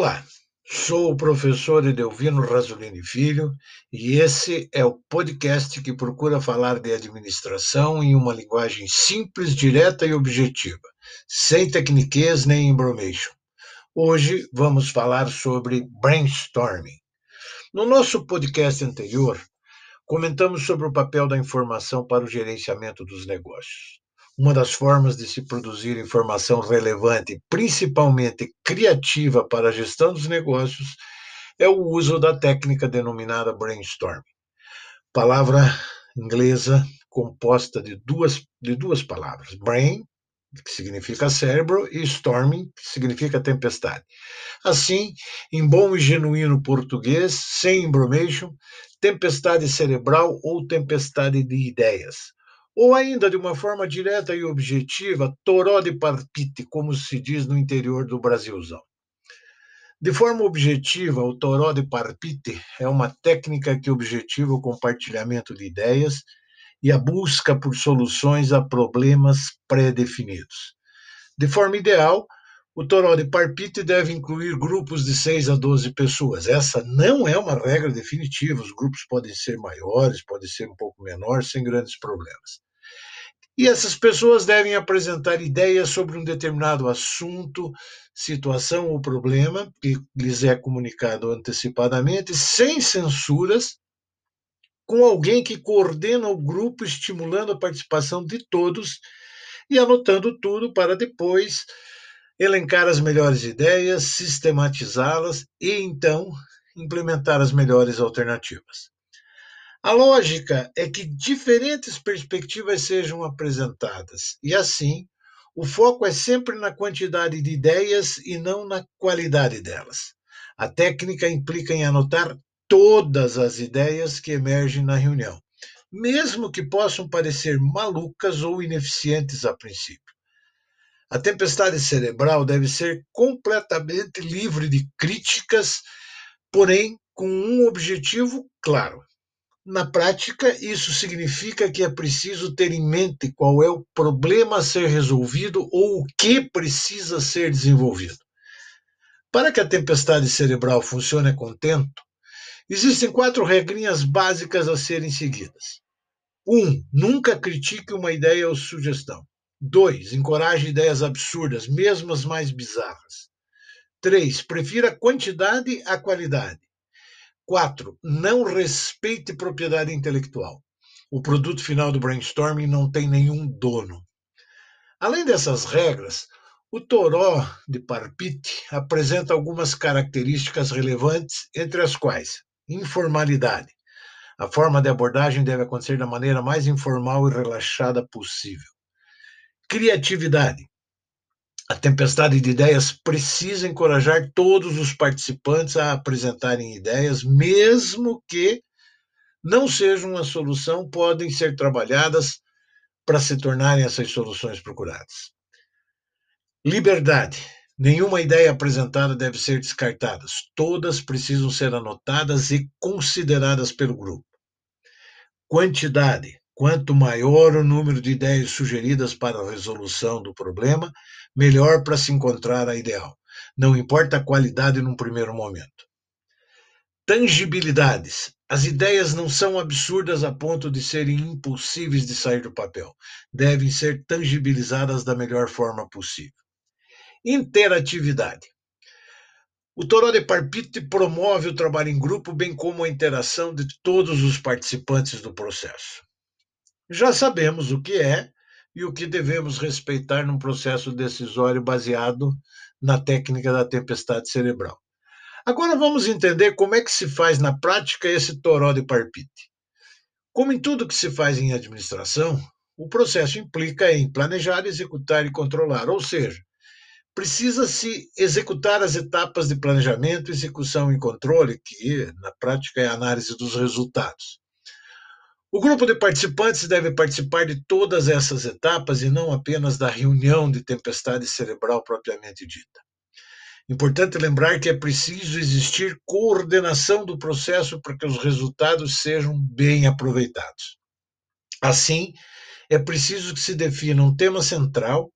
Olá, sou o professor Edelvino Rasolini Filho e esse é o podcast que procura falar de administração em uma linguagem simples, direta e objetiva, sem tecniquez nem embromation. Hoje vamos falar sobre brainstorming. No nosso podcast anterior, comentamos sobre o papel da informação para o gerenciamento dos negócios. Uma das formas de se produzir informação relevante, principalmente criativa para a gestão dos negócios, é o uso da técnica denominada brainstorming. Palavra inglesa composta de duas, de duas palavras: brain, que significa cérebro, e storming, que significa tempestade. Assim, em bom e genuíno português, sem embromation, tempestade cerebral ou tempestade de ideias ou ainda, de uma forma direta e objetiva, toró de parpite, como se diz no interior do Brasilzão. De forma objetiva, o toró de parpite é uma técnica que objetiva o compartilhamento de ideias e a busca por soluções a problemas pré-definidos. De forma ideal, o toró de parpite deve incluir grupos de 6 a 12 pessoas. Essa não é uma regra definitiva, os grupos podem ser maiores, podem ser um pouco menores, sem grandes problemas. E essas pessoas devem apresentar ideias sobre um determinado assunto, situação ou problema que lhes é comunicado antecipadamente, sem censuras, com alguém que coordena o grupo, estimulando a participação de todos e anotando tudo para depois elencar as melhores ideias, sistematizá-las e então implementar as melhores alternativas. A lógica é que diferentes perspectivas sejam apresentadas, e assim, o foco é sempre na quantidade de ideias e não na qualidade delas. A técnica implica em anotar todas as ideias que emergem na reunião, mesmo que possam parecer malucas ou ineficientes a princípio. A tempestade cerebral deve ser completamente livre de críticas, porém com um objetivo claro: na prática, isso significa que é preciso ter em mente qual é o problema a ser resolvido ou o que precisa ser desenvolvido. Para que a tempestade cerebral funcione a contento, existem quatro regrinhas básicas a serem seguidas. 1. Um, nunca critique uma ideia ou sugestão. 2. Encoraje ideias absurdas, mesmo as mais bizarras. 3. Prefira quantidade à qualidade. Quatro, não respeite propriedade intelectual. O produto final do brainstorming não tem nenhum dono. Além dessas regras, o toró de Parpite apresenta algumas características relevantes, entre as quais informalidade. A forma de abordagem deve acontecer da maneira mais informal e relaxada possível. Criatividade. A tempestade de ideias precisa encorajar todos os participantes a apresentarem ideias, mesmo que não sejam uma solução, podem ser trabalhadas para se tornarem essas soluções procuradas. Liberdade. Nenhuma ideia apresentada deve ser descartada. Todas precisam ser anotadas e consideradas pelo grupo. Quantidade. Quanto maior o número de ideias sugeridas para a resolução do problema, melhor para se encontrar a ideal. Não importa a qualidade num primeiro momento. Tangibilidades. As ideias não são absurdas a ponto de serem impossíveis de sair do papel. Devem ser tangibilizadas da melhor forma possível. Interatividade. O Toró de Parpite promove o trabalho em grupo, bem como a interação de todos os participantes do processo. Já sabemos o que é e o que devemos respeitar num processo decisório baseado na técnica da tempestade cerebral. Agora vamos entender como é que se faz na prática esse toró de parpite. Como em tudo que se faz em administração, o processo implica em planejar, executar e controlar, ou seja, precisa-se executar as etapas de planejamento, execução e controle, que na prática é a análise dos resultados. O grupo de participantes deve participar de todas essas etapas e não apenas da reunião de tempestade cerebral propriamente dita. Importante lembrar que é preciso existir coordenação do processo para que os resultados sejam bem aproveitados. Assim, é preciso que se defina um tema central,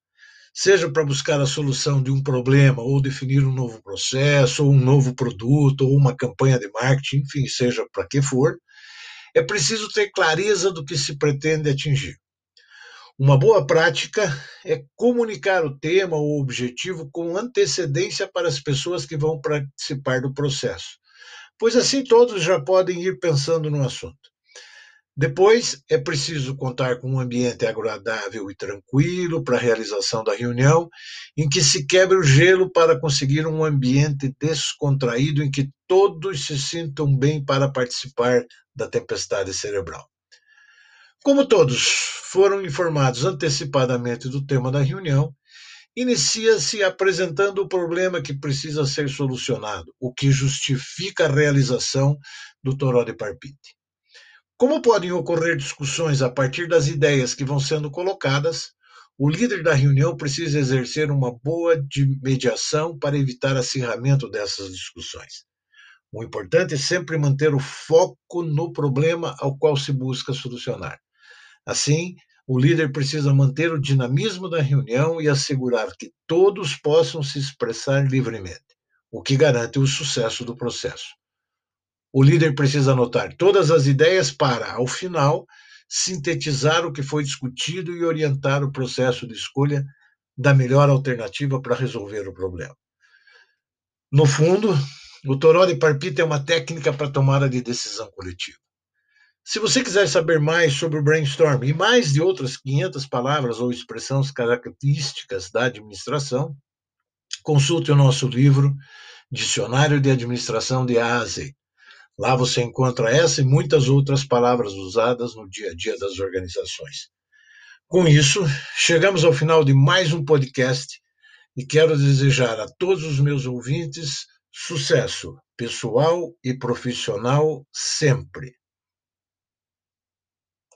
seja para buscar a solução de um problema, ou definir um novo processo, ou um novo produto, ou uma campanha de marketing, enfim, seja para que for, é preciso ter clareza do que se pretende atingir. Uma boa prática é comunicar o tema ou objetivo com antecedência para as pessoas que vão participar do processo, pois assim todos já podem ir pensando no assunto. Depois, é preciso contar com um ambiente agradável e tranquilo para a realização da reunião, em que se quebre o gelo para conseguir um ambiente descontraído em que todos se sintam bem para participar da tempestade cerebral. Como todos foram informados antecipadamente do tema da reunião, inicia-se apresentando o problema que precisa ser solucionado, o que justifica a realização do toró de parpite. Como podem ocorrer discussões a partir das ideias que vão sendo colocadas, o líder da reunião precisa exercer uma boa mediação para evitar acirramento dessas discussões. O importante é sempre manter o foco no problema ao qual se busca solucionar. Assim, o líder precisa manter o dinamismo da reunião e assegurar que todos possam se expressar livremente, o que garante o sucesso do processo. O líder precisa anotar todas as ideias para, ao final, sintetizar o que foi discutido e orientar o processo de escolha da melhor alternativa para resolver o problema. No fundo, o toró de parpita é uma técnica para tomada de decisão coletiva. Se você quiser saber mais sobre o brainstorm e mais de outras 500 palavras ou expressões características da administração, consulte o nosso livro Dicionário de Administração de A a Z, Lá você encontra essa e muitas outras palavras usadas no dia a dia das organizações. Com isso, chegamos ao final de mais um podcast e quero desejar a todos os meus ouvintes sucesso pessoal e profissional sempre.